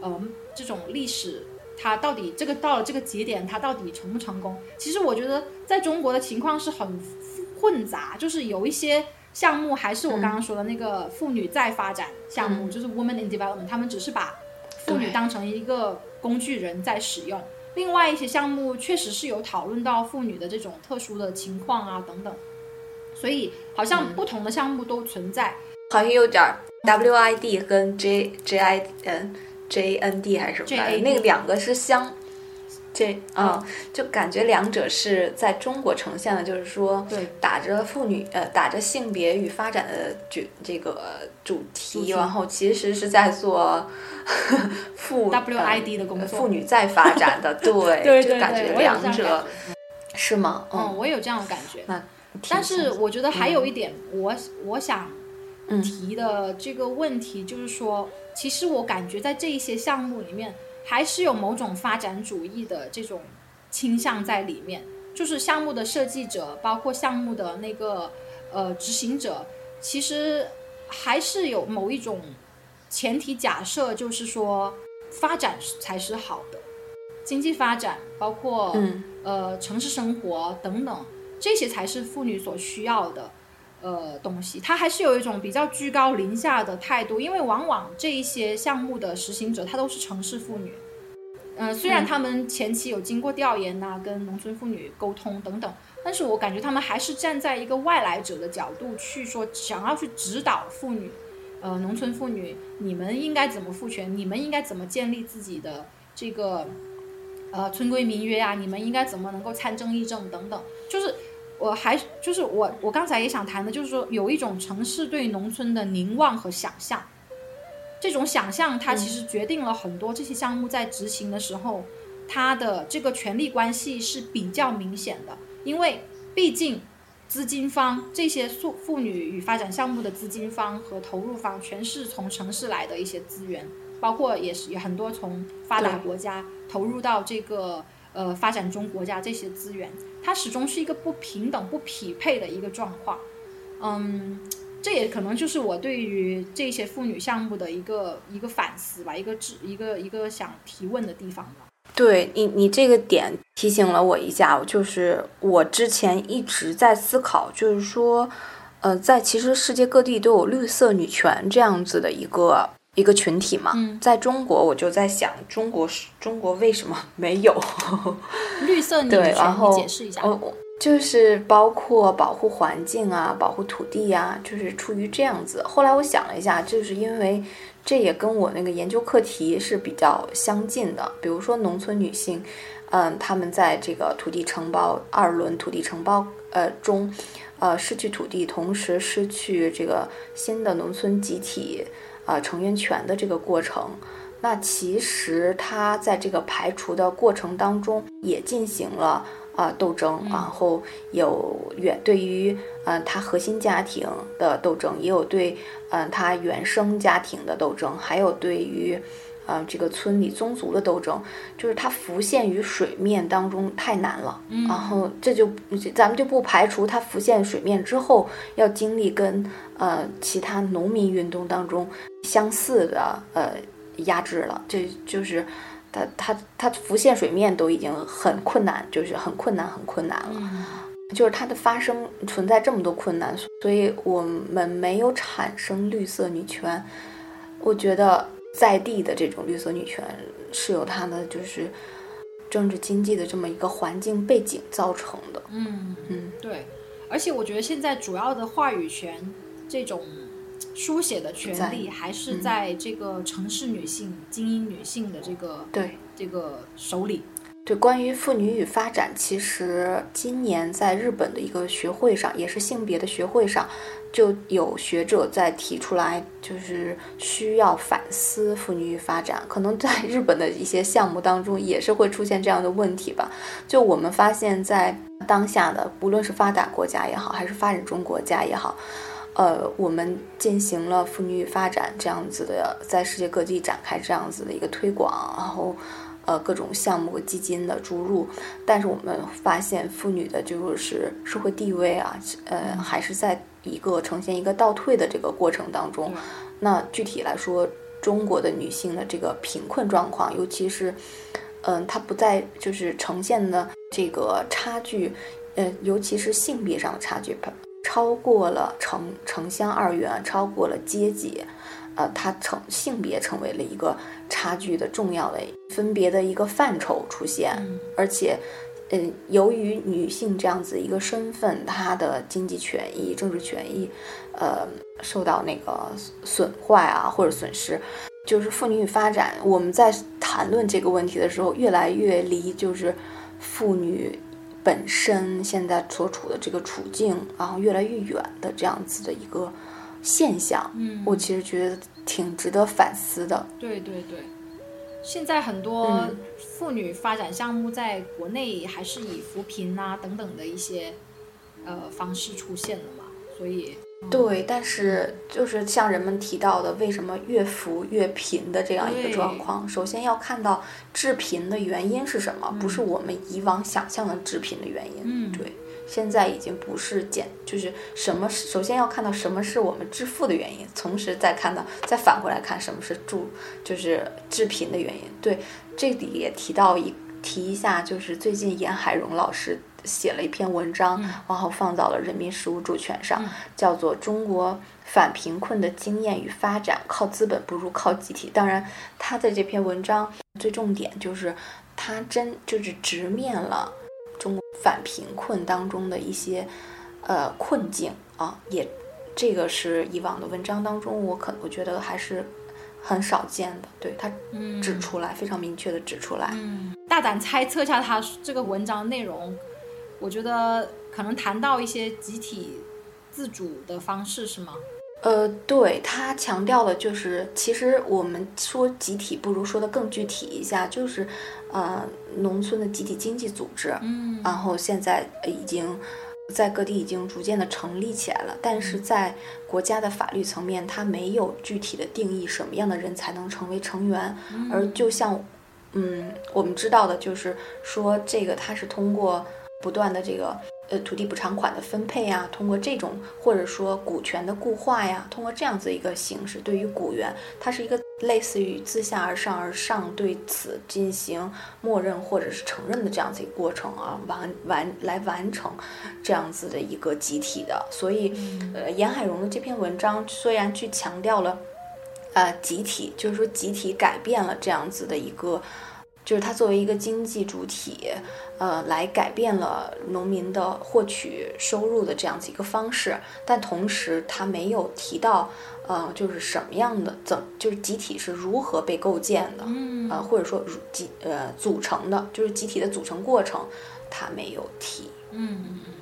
呃这种历史，它到底这个到了这个节点，它到底成不成功？其实我觉得在中国的情况是很混杂，就是有一些项目还是我刚刚说的那个妇女再发展项目，嗯就是 Women in Development，他们只是把妇女当成一个工具人在使用。另外一些项目确实是有讨论到妇女的这种特殊的情况啊等等，所以好像不同的项目都存在。好像有点儿 WID 跟 J J I N J N D 还是什么那个两个是相。这啊、就感觉两者是在中国呈现的，就是说，对，打着妇女呃打着性别与发展的主这个主题，然后其实是在做 妇 WID 的工作呃妇女再发展的，对，对对就感觉两者觉。是吗？嗯，我有这样的感觉。那但是我觉得还有一点，我我想嗯提的这个问题就是说，其实我感觉在这一些项目里面，还是有某种发展主义的这种倾向在里面。就是项目的设计者，包括项目的那个呃执行者，其实还是有某一种前提假设，就是说发展才是好的，经济发展包括、嗯呃城市生活等等，这些才是妇女所需要的呃东西。它还是有一种比较居高临下的态度，因为往往这一些项目的实行者，她都是城市妇女。呃，虽然他们前期有经过调研呐、跟农村妇女沟通等等，但是我感觉他们还是站在一个外来者的角度去说，想要去指导妇女，呃，农村妇女，你们应该怎么赋权，你们应该怎么建立自己的这个呃村规民约啊，你们应该怎么能够参政议政等等，就是我还就是我我刚才也想谈的，就是说有一种城市对农村的凝望和想象，这种想象它其实决定了很多这些项目在执行的时候，它的这个权力关系是比较明显的，因为毕竟。资金方这些妇妇女与发展项目的资金方和投入方，全是从城市来的一些资源，包括也是也很多从发达国家投入到这个呃发展中国家这些资源，它始终是一个不平等、不匹配的一个状况。嗯，这也可能就是我对于这些妇女项目的一个一个反思吧，一个质一个一个想提问的地方吧。对你，你这个点提醒了我一下，就是我之前一直在思考，就是说，呃，在其实世界各地都有绿色女权这样子的一个一个群体嘛，嗯在中国我就在想，中国是中国为什么没有？绿色女对权，然后解释一下。就是包括保护环境啊，保护土地呀、就是出于这样子。后来我想了一下，就是因为这也跟我那个研究课题是比较相近的。比如说农村女性，嗯，她们在这个土地承包二轮土地承包呃中，呃失去土地，同时失去这个新的农村集体呃成员权的这个过程。那其实他在这个排除的过程当中，也进行了呃斗争，然后有远对于嗯、呃、他核心家庭的斗争，也有对嗯、呃、他原生家庭的斗争，还有对于呃这个村里宗族的斗争，就是它浮现于水面当中太难了，然后这就咱们就不排除它浮现水面之后要经历跟呃其他农民运动当中相似的呃。压制了，这就是它它它浮现水面都已经很困难，就是很困难很困难了。嗯就是它的发生存在这么多困难，所以我们没有产生绿色女权。我觉得在地的这种绿色女权是由它的就是政治经济的这么一个环境背景造成的。嗯嗯，对，而且我觉得现在主要的话语权这种书写的权利，还是在这个城市女性、精英女性的这个对这个手里。对，关于妇女与发展，其实今年在日本的一个学会上，也是性别的学会上，就有学者在提出来，就是需要反思妇女与发展。可能在 日本的一些项目当中，也是会出现这样的问题吧。就我们发现，在当下的不论是发达国家也好，还是发展中国家也好，呃，我们进行了妇女与发展这样子的，在世界各地展开这样子的一个推广，然后。呃，各种项目和基金的注入，但是我们发现妇女的就是社会地位啊，呃，还是在一个呈现一个倒退的这个过程当中。那具体来说，中国的女性的这个贫困状况，尤其是，嗯、它不再就是呈现的这个差距，呃，尤其是性别上的差距，超过了城城乡二元，超过了阶级。呃，它成性别成为了一个差距的重要的分别的一个范畴出现，而且。嗯，由于女性这样子一个身份，她的经济权益、政治权益，呃，受到那个损坏啊，或者损失，就是妇女与发展。我们在谈论这个问题的时候，越来越离就是妇女本身现在所处的这个处境，然后越来越远的这样子的一个现象。嗯，我其实觉得挺值得反思的。对对对。现在很多妇女发展项目在国内还是以扶贫啊等等的一些呃方式出现的嘛，所以对，但是就是像人们提到的，为什么越扶越贫的这样一个状况，首先要看到致贫的原因是什么，不是我们以往想象的致贫的原因，嗯，对。现在已经不是减，就是什么？首先要看到什么是我们致富的原因，同时再看到，再反过来看什么是助，就是致贫的原因。对，这里也提到一提一下，就是最近严海荣老师写了一篇文章，然后放到了人民实物主权上，叫做《中国反贫困的经验与发展：靠资本不如靠集体》。当然，他的这篇文章最重点就是他真就是直面了。中国反贫困当中的一些呃困境啊，也这个是以往的文章当中，我可我觉得还是很少见的。对他指出来，非常明确的指出来。嗯，大胆猜测一下他这个文章内容，我觉得可能谈到一些集体自主的方式，是吗？呃，对他强调的就是，其实我们说集体，不如说的更具体一下，就是，呃，农村的集体经济组织，嗯，然后现在已经在各地已经逐渐的成立起来了，但是在国家的法律层面，它没有具体的定义什么样的人才能成为成员，而就像，嗯，我们知道的就是说，这个它是通过不断的这个。呃，土地补偿款的分配啊，通过这种或者说股权的固化呀，通过这样子一个形式，对于股源，它是一个类似于自下而上而上对此进行默认或者是承认的这样子一个过程啊，完完来完成这样子的一个集体的。所以，呃，严海荣的这篇文章虽然去强调了，呃，集体，就是说集体改变了这样子的一个。就是它作为一个经济主体，呃，来改变了农民的获取收入的这样子一个方式，但同时它没有提到，呃，就是什么样的怎，就是集体是如何被构建的，嗯，呃，或者说集呃组成的，就是集体的组成过程，它没有提，嗯嗯嗯，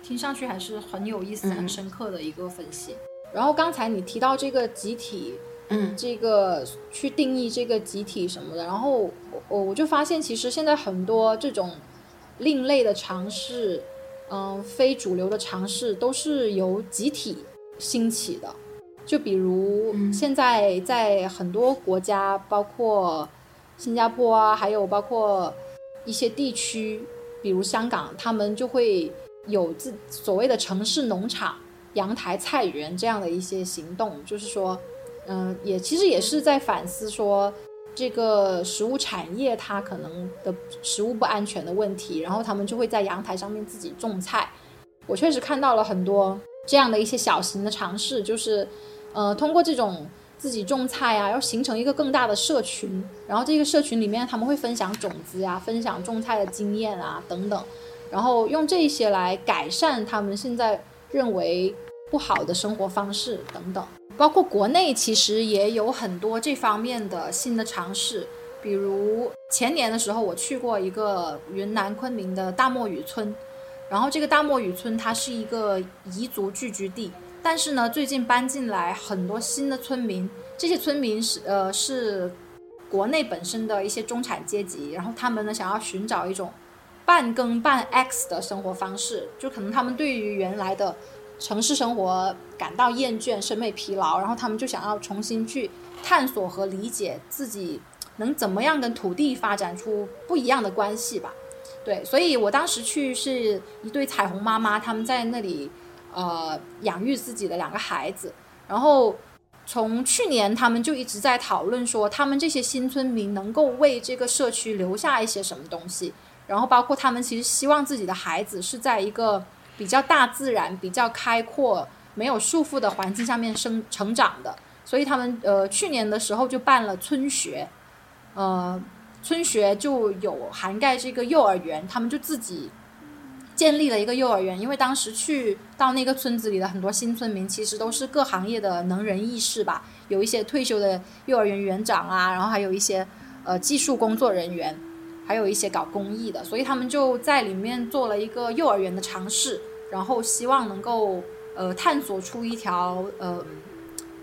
听上去还是很有意思、很深刻的一个分析。然后刚才你提到这个集体。嗯，这个去定义这个集体什么的，然后我我就发现，其实现在很多这种另类的尝试，嗯，非主流的尝试，都是由集体兴起的。就比如现在在很多国家，包括新加坡啊，还有包括一些地区，比如香港，他们就会有自所谓的城市农场、阳台菜园这样的一些行动，就是说。嗯，也其实也是在反思说，这个食物产业它可能的食物不安全的问题，然后他们就会在阳台上面自己种菜。我确实看到了很多这样的一些小型的尝试，就是呃，通过这种自己种菜啊，要形成一个更大的社群，然后这个社群里面他们会分享种子呀，分享种菜的经验啊等等，然后用这些来改善他们现在认为不好的生活方式等等。包括国内其实也有很多这方面的新的尝试，比如前年的时候我去过一个云南昆明的大漠雨村，然后这个大漠雨村它是一个彝族聚居地，但是呢最近搬进来很多新的村民，这些村民是呃是国内本身的一些中产阶级，然后他们呢想要寻找一种半耕半 X 的生活方式，就可能他们对于原来的。城市生活感到厌倦、审美疲劳，然后他们就想要重新去探索和理解自己能怎么样跟土地发展出不一样的关系吧。对，所以我当时去是一对彩虹妈妈，他们在那里呃养育自己的两个孩子。然后从去年他们就一直在讨论说，他们这些新村民能够为这个社区留下一些什么东西。然后包括他们其实希望自己的孩子是在一个。比较大自然、比较开阔、没有束缚的环境下面生成长的，所以他们呃去年的时候就办了村学，呃村学就有涵盖这个幼儿园，他们就自己建立了一个幼儿园，因为当时去到那个村子里的很多新村民其实都是各行业的能人异士吧，有一些退休的幼儿园园长啊，然后还有一些呃技术工作人员。还有一些搞公益的，所以他们就在里面做了一个幼儿园的尝试，然后希望能够呃探索出一条呃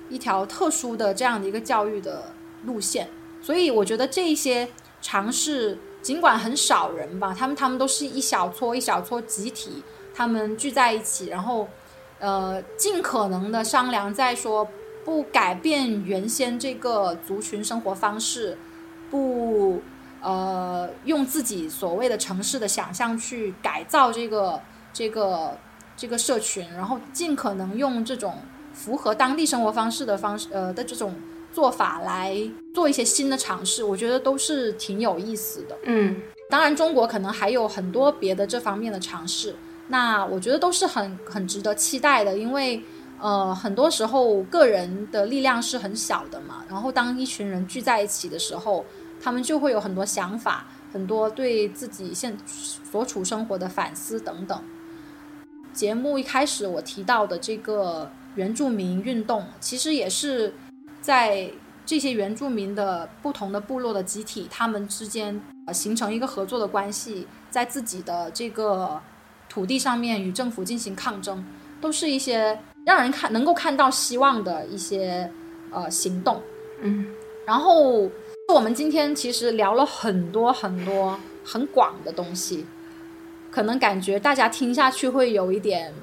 一条特殊的这样的一个教育的路线。所以我觉得这一些尝试尽管很少人吧，他们他们都是一小撮一小撮集体，他们聚在一起，然后呃尽可能的商量，在说不改变原先这个族群生活方式，不。呃，用自己所谓的城市的想象去改造这个这个这个社群，然后尽可能用这种符合当地生活方式的方式呃的这种做法来做一些新的尝试，我觉得都是挺有意思的。嗯，当然中国可能还有很多别的这方面的尝试，那我觉得都是很很值得期待的，因为呃很多时候个人的力量是很小的嘛，然后当一群人聚在一起的时候。他们就会有很多想法，很多对自己现所处生活的反思等等。节目一开始我提到的这个原住民运动，其实也是在这些原住民的不同的部落的集体，他们之间呃形成一个合作的关系，在自己的这个土地上面与政府进行抗争，都是一些让人看能够看到希望的一些呃行动。嗯，然后。我们今天其实聊了很多很多很广的东西，可能感觉大家听下去会有一点，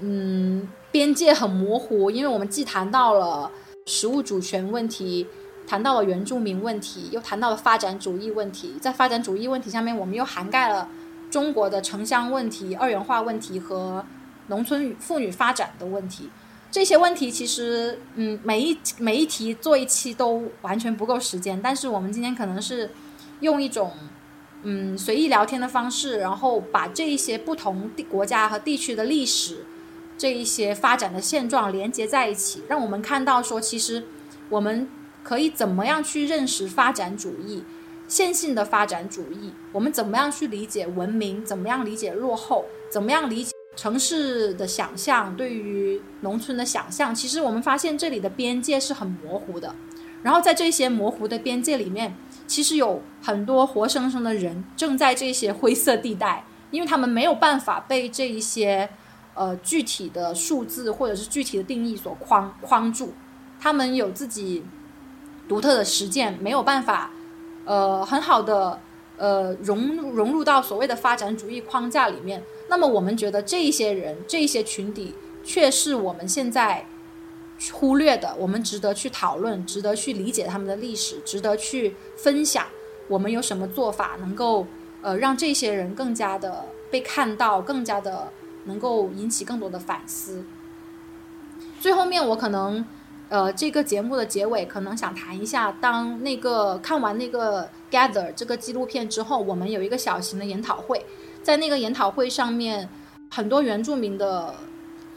嗯，边界很模糊，因为我们既谈到了食物主权问题，谈到了原住民问题，又谈到了发展主义问题，在发展主义问题下面，我们又涵盖了中国的城乡问题、二元化问题和农村妇女发展的问题。这些问题其实，嗯，每一每一题做一期都完全不够时间。但是我们今天可能是用一种嗯随意聊天的方式，然后把这一些不同地国家和地区的历史，这一些发展的现状连接在一起，让我们看到说，其实我们可以怎么样去认识发展主义、线性的发展主义，我们怎么样去理解文明，怎么样理解落后，怎么样理解。城市的想象对于农村的想象，其实我们发现这里的边界是很模糊的。然后在这些模糊的边界里面，其实有很多活生生的人正在这些灰色地带，因为他们没有办法被这一些呃具体的数字或者是具体的定义所框框住，他们有自己独特的实践，没有办法呃很好的呃融融入到所谓的发展主义框架里面。那么我们觉得这一些人、这一些群体，却是我们现在忽略的。我们值得去讨论，值得去理解他们的历史，值得去分享。我们有什么做法能够呃让这些人更加的被看到，更加的能够引起更多的反思。最后面我可能呃这个节目的结尾可能想谈一下，当那个看完那个 Gather 这个纪录片之后，我们有一个小型的研讨会。在那个研讨会上面，很多原住民的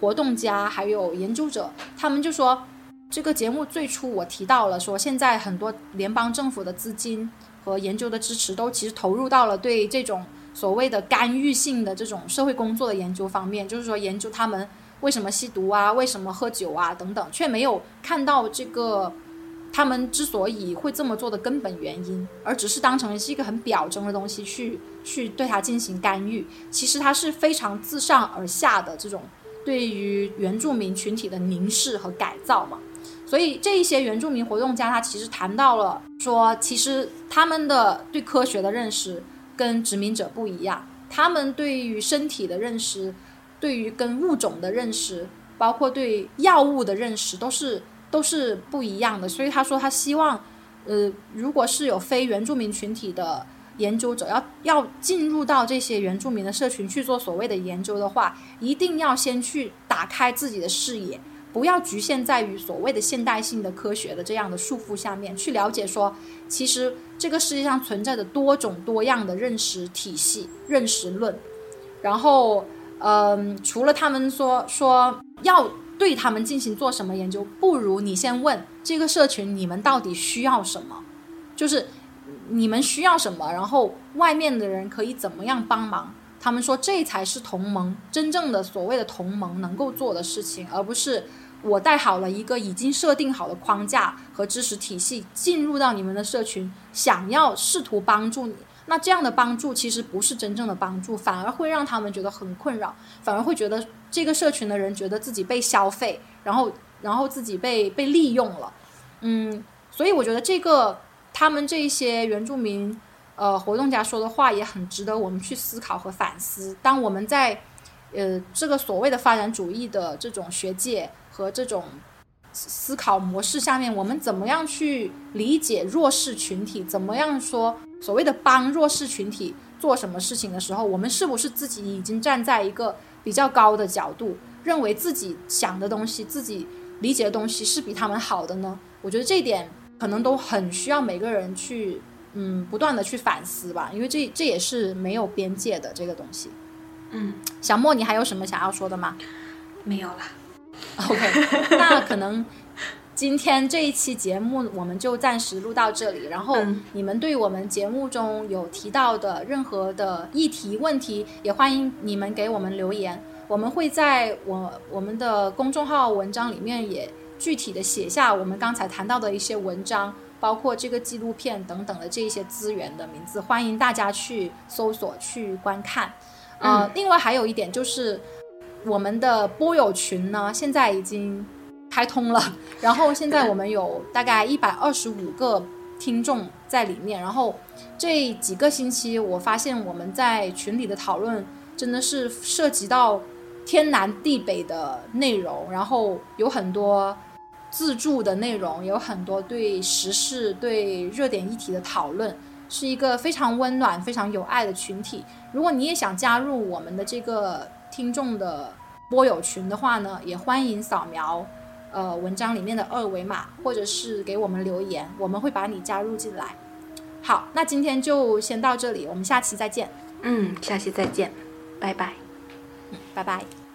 活动家还有研究者，他们就说，这个节目最初我提到了说，现在很多联邦政府的资金和研究的支持都其实投入到了对这种所谓的干预性的这种社会工作的研究方面，就是说研究他们为什么吸毒啊，为什么喝酒啊等等，却没有看到这个。他们之所以会这么做的根本原因，而只是当成是一个很表征的东西去去对它进行干预，其实它是非常自上而下的这种对于原住民群体的凝视和改造嘛。所以这一些原住民活动家，他其实谈到了说，其实他们的对科学的认识跟殖民者不一样，他们对于身体的认识，对于跟物种的认识，包括对药物的认识，都是。都是不一样的，所以他说他希望，呃，如果是有非原住民群体的研究者要要进入到这些原住民的社群去做所谓的研究的话，一定要先去打开自己的视野，不要局限在于所谓的现代性的科学的这样的束缚下面去了解说，其实这个世界上存在的多种多样的认识体系、认识论，然后，嗯，除了他们说说要。对他们进行做什么研究，不如你先问这个社群你们到底需要什么，就是你们需要什么，然后外面的人可以怎么样帮忙。他们说这才是同盟真正的所谓的同盟能够做的事情，而不是我带好了一个已经设定好的框架和知识体系进入到你们的社群，想要试图帮助你。那这样的帮助其实不是真正的帮助，反而会让他们觉得很困扰，反而会觉得这个社群的人觉得自己被消费，然后然后自己被被利用了。嗯，所以我觉得这个他们这些原住民。呃，活动家说的话也很值得我们去思考和反思。当我们在，呃，这个所谓的发展主义的这种学界和这种思考模式下面，我们怎么样去理解弱势群体？怎么样说所谓的帮弱势群体做什么事情的时候，我们是不是自己已经站在一个比较高的角度，认为自己想的东西、自己理解的东西是比他们好的呢？我觉得这一点可能都很需要每个人去。嗯，不断的去反思吧，因为这这也是没有边界的这个东西。嗯，小莫，你还有什么想要说的吗？没有了。OK，那可能今天这一期节目我们就暂时录到这里。然后你们对我们节目中有提到的任何的议题问题，也欢迎你们给我们留言。我们会在我我们的公众号文章里面也具体的写下我们刚才谈到的一些文章。包括这个纪录片等等的这一些资源的名字，欢迎大家去搜索去观看。呃，另外还有一点就是，我们的播友群呢现在已经开通了，然后现在我们有大概一百二十五个听众在里面。然后这几个星期，我发现我们在群里的讨论真的是涉及到天南地北的内容，然后有很多。自助的内容有很多对时事、对热点议题的讨论，是一个非常温暖、非常有爱的群体。如果你也想加入我们的这个听众的播友群的话呢，也欢迎扫描呃文章里面的二维码，或者是给我们留言，我们会把你加入进来。好，那今天就先到这里，我们下期再见。嗯，下期再见，拜拜。嗯，拜拜。